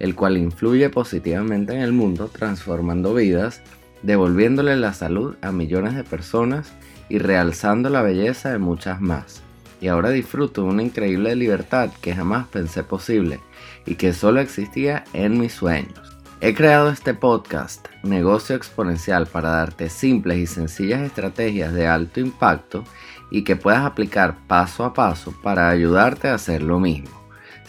el cual influye positivamente en el mundo, transformando vidas, devolviéndole la salud a millones de personas y realzando la belleza de muchas más. Y ahora disfruto de una increíble libertad que jamás pensé posible y que solo existía en mis sueños. He creado este podcast, Negocio Exponencial, para darte simples y sencillas estrategias de alto impacto y que puedas aplicar paso a paso para ayudarte a hacer lo mismo.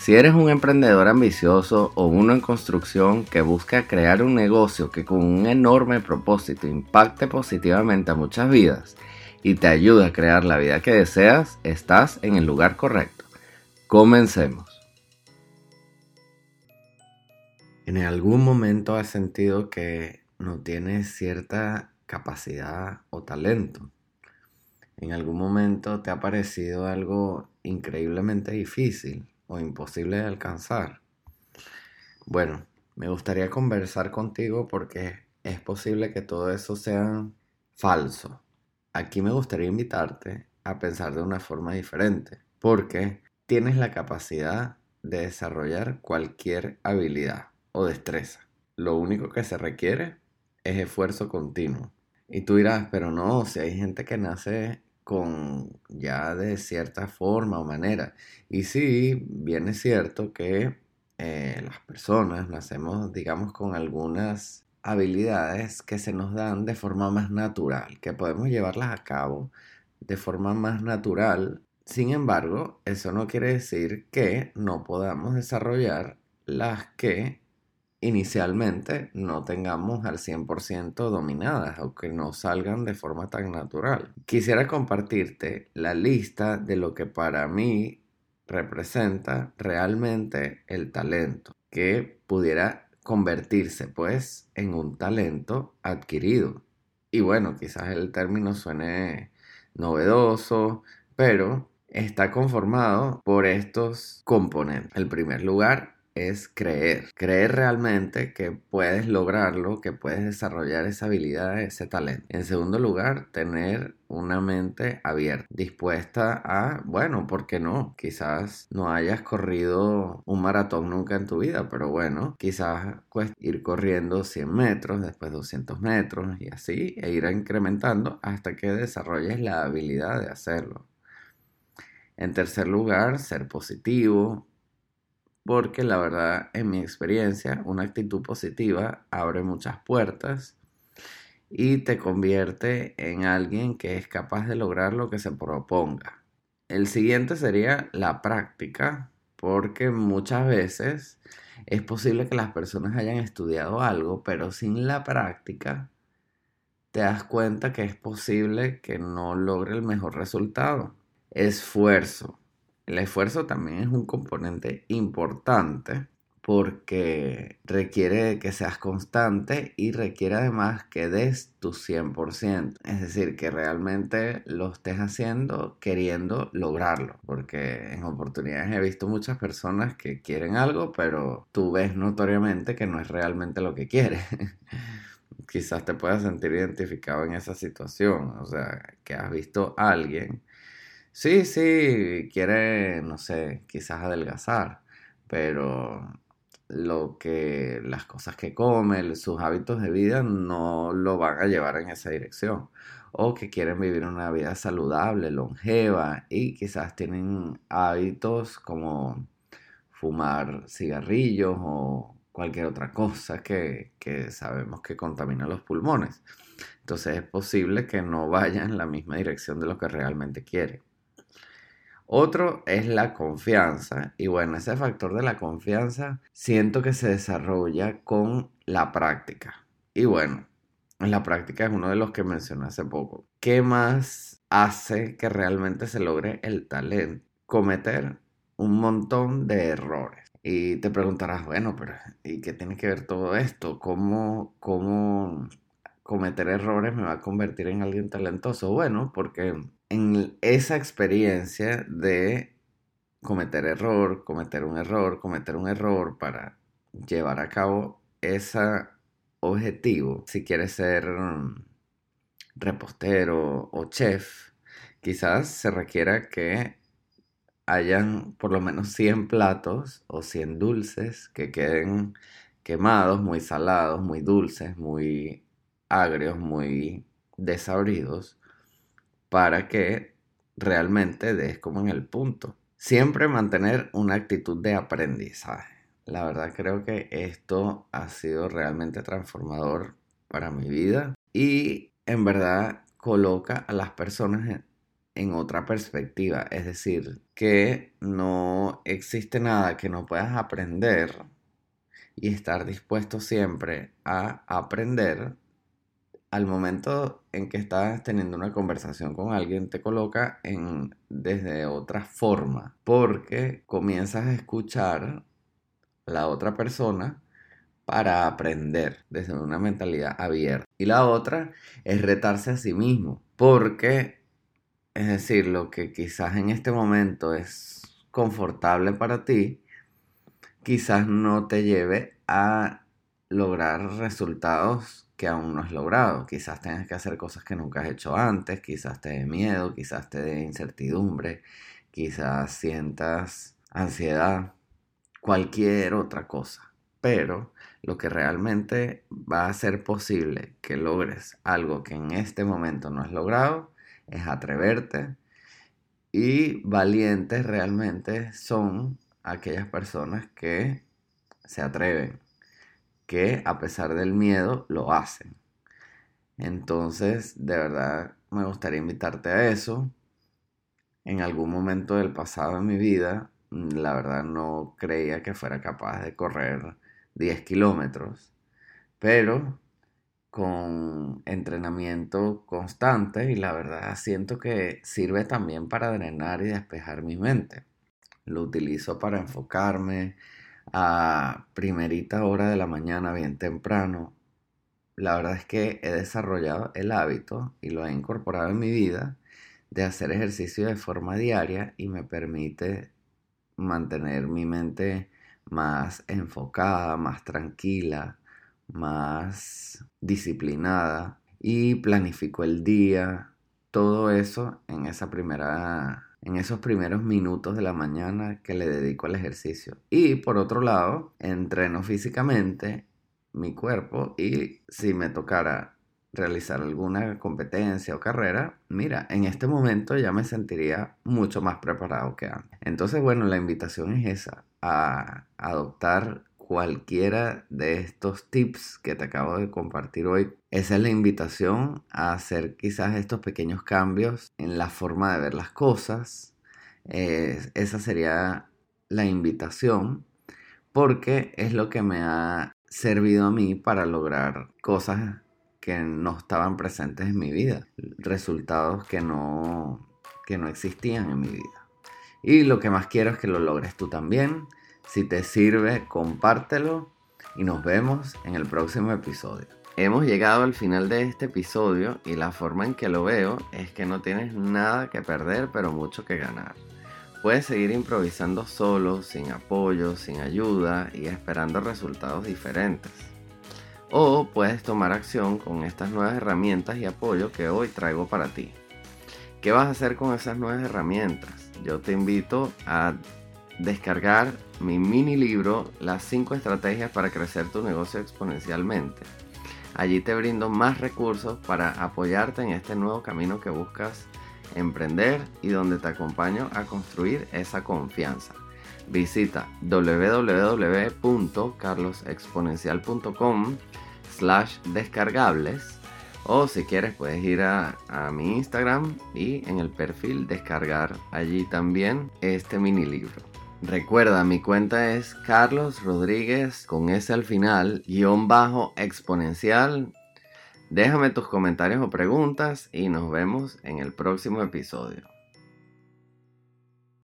Si eres un emprendedor ambicioso o uno en construcción que busca crear un negocio que con un enorme propósito impacte positivamente a muchas vidas y te ayude a crear la vida que deseas, estás en el lugar correcto. Comencemos. ¿En algún momento has sentido que no tienes cierta capacidad o talento? ¿En algún momento te ha parecido algo increíblemente difícil? O imposible de alcanzar? Bueno, me gustaría conversar contigo porque es posible que todo eso sea falso. Aquí me gustaría invitarte a pensar de una forma diferente, porque tienes la capacidad de desarrollar cualquier habilidad o destreza. Lo único que se requiere es esfuerzo continuo. Y tú dirás, pero no, si hay gente que nace con ya de cierta forma o manera. Y sí, bien es cierto que eh, las personas nacemos, digamos, con algunas habilidades que se nos dan de forma más natural, que podemos llevarlas a cabo de forma más natural. Sin embargo, eso no quiere decir que no podamos desarrollar las que inicialmente no tengamos al 100% dominadas o que no salgan de forma tan natural. Quisiera compartirte la lista de lo que para mí representa realmente el talento, que pudiera convertirse pues en un talento adquirido. Y bueno, quizás el término suene novedoso, pero está conformado por estos componentes. El primer lugar es creer. Creer realmente que puedes lograrlo, que puedes desarrollar esa habilidad, ese talento. En segundo lugar, tener una mente abierta, dispuesta a, bueno, ¿por qué no? Quizás no hayas corrido un maratón nunca en tu vida, pero bueno, quizás cuesta ir corriendo 100 metros, después 200 metros y así, e ir incrementando hasta que desarrolles la habilidad de hacerlo. En tercer lugar, ser positivo, porque la verdad, en mi experiencia, una actitud positiva abre muchas puertas y te convierte en alguien que es capaz de lograr lo que se proponga. El siguiente sería la práctica, porque muchas veces es posible que las personas hayan estudiado algo, pero sin la práctica te das cuenta que es posible que no logre el mejor resultado. Esfuerzo. El esfuerzo también es un componente importante porque requiere que seas constante y requiere además que des tu 100%. Es decir, que realmente lo estés haciendo queriendo lograrlo. Porque en oportunidades he visto muchas personas que quieren algo, pero tú ves notoriamente que no es realmente lo que quiere. Quizás te puedas sentir identificado en esa situación. O sea, que has visto a alguien Sí, sí, quiere, no sé, quizás adelgazar, pero lo que las cosas que come, sus hábitos de vida no lo van a llevar en esa dirección. O que quieren vivir una vida saludable, longeva y quizás tienen hábitos como fumar cigarrillos o cualquier otra cosa que, que sabemos que contamina los pulmones. Entonces es posible que no vaya en la misma dirección de lo que realmente quiere. Otro es la confianza. Y bueno, ese factor de la confianza siento que se desarrolla con la práctica. Y bueno, la práctica es uno de los que mencioné hace poco. ¿Qué más hace que realmente se logre el talento? Cometer un montón de errores. Y te preguntarás, bueno, pero ¿y qué tiene que ver todo esto? ¿Cómo, cómo cometer errores me va a convertir en alguien talentoso. Bueno, porque en esa experiencia de cometer error, cometer un error, cometer un error para llevar a cabo ese objetivo, si quieres ser mm, repostero o chef, quizás se requiera que hayan por lo menos 100 platos o 100 dulces que queden quemados, muy salados, muy dulces, muy agrios, muy desabridos, para que realmente des como en el punto. Siempre mantener una actitud de aprendizaje. La verdad creo que esto ha sido realmente transformador para mi vida y en verdad coloca a las personas en otra perspectiva. Es decir, que no existe nada que no puedas aprender y estar dispuesto siempre a aprender al momento en que estás teniendo una conversación con alguien te coloca en desde otra forma porque comienzas a escuchar la otra persona para aprender desde una mentalidad abierta. Y la otra es retarse a sí mismo porque es decir, lo que quizás en este momento es confortable para ti, quizás no te lleve a lograr resultados que aún no has logrado. Quizás tengas que hacer cosas que nunca has hecho antes, quizás te dé miedo, quizás te dé incertidumbre, quizás sientas ansiedad, cualquier otra cosa. Pero lo que realmente va a hacer posible que logres algo que en este momento no has logrado es atreverte. Y valientes realmente son aquellas personas que se atreven, que a pesar del miedo lo hacen. Entonces, de verdad, me gustaría invitarte a eso. En algún momento del pasado de mi vida, la verdad no creía que fuera capaz de correr 10 kilómetros, pero con entrenamiento constante y la verdad siento que sirve también para drenar y despejar mi mente. Lo utilizo para enfocarme a primerita hora de la mañana, bien temprano. La verdad es que he desarrollado el hábito y lo he incorporado en mi vida de hacer ejercicio de forma diaria y me permite mantener mi mente más enfocada, más tranquila, más disciplinada y planifico el día, todo eso en esa primera en esos primeros minutos de la mañana que le dedico al ejercicio. Y por otro lado, entreno físicamente mi cuerpo y si me tocara realizar alguna competencia o carrera, mira, en este momento ya me sentiría mucho más preparado que antes. Entonces, bueno, la invitación es esa, a adoptar cualquiera de estos tips que te acabo de compartir hoy. Esa es la invitación a hacer quizás estos pequeños cambios en la forma de ver las cosas. esa sería la invitación porque es lo que me ha servido a mí para lograr cosas que no estaban presentes en mi vida, resultados que no, que no existían en mi vida. Y lo que más quiero es que lo logres tú también. Si te sirve, compártelo y nos vemos en el próximo episodio. Hemos llegado al final de este episodio y la forma en que lo veo es que no tienes nada que perder pero mucho que ganar. Puedes seguir improvisando solo, sin apoyo, sin ayuda y esperando resultados diferentes. O puedes tomar acción con estas nuevas herramientas y apoyo que hoy traigo para ti. ¿Qué vas a hacer con esas nuevas herramientas? Yo te invito a descargar mi mini libro Las 5 estrategias para crecer tu negocio exponencialmente. Allí te brindo más recursos para apoyarte en este nuevo camino que buscas emprender y donde te acompaño a construir esa confianza. Visita www.carlosexponencial.com slash descargables o si quieres puedes ir a, a, mi Instagram y en el perfil descargar allí también este mini libro. Recuerda, mi cuenta es Carlos Rodríguez con S al final, guion bajo exponencial. Déjame tus comentarios o preguntas y nos vemos en el próximo episodio.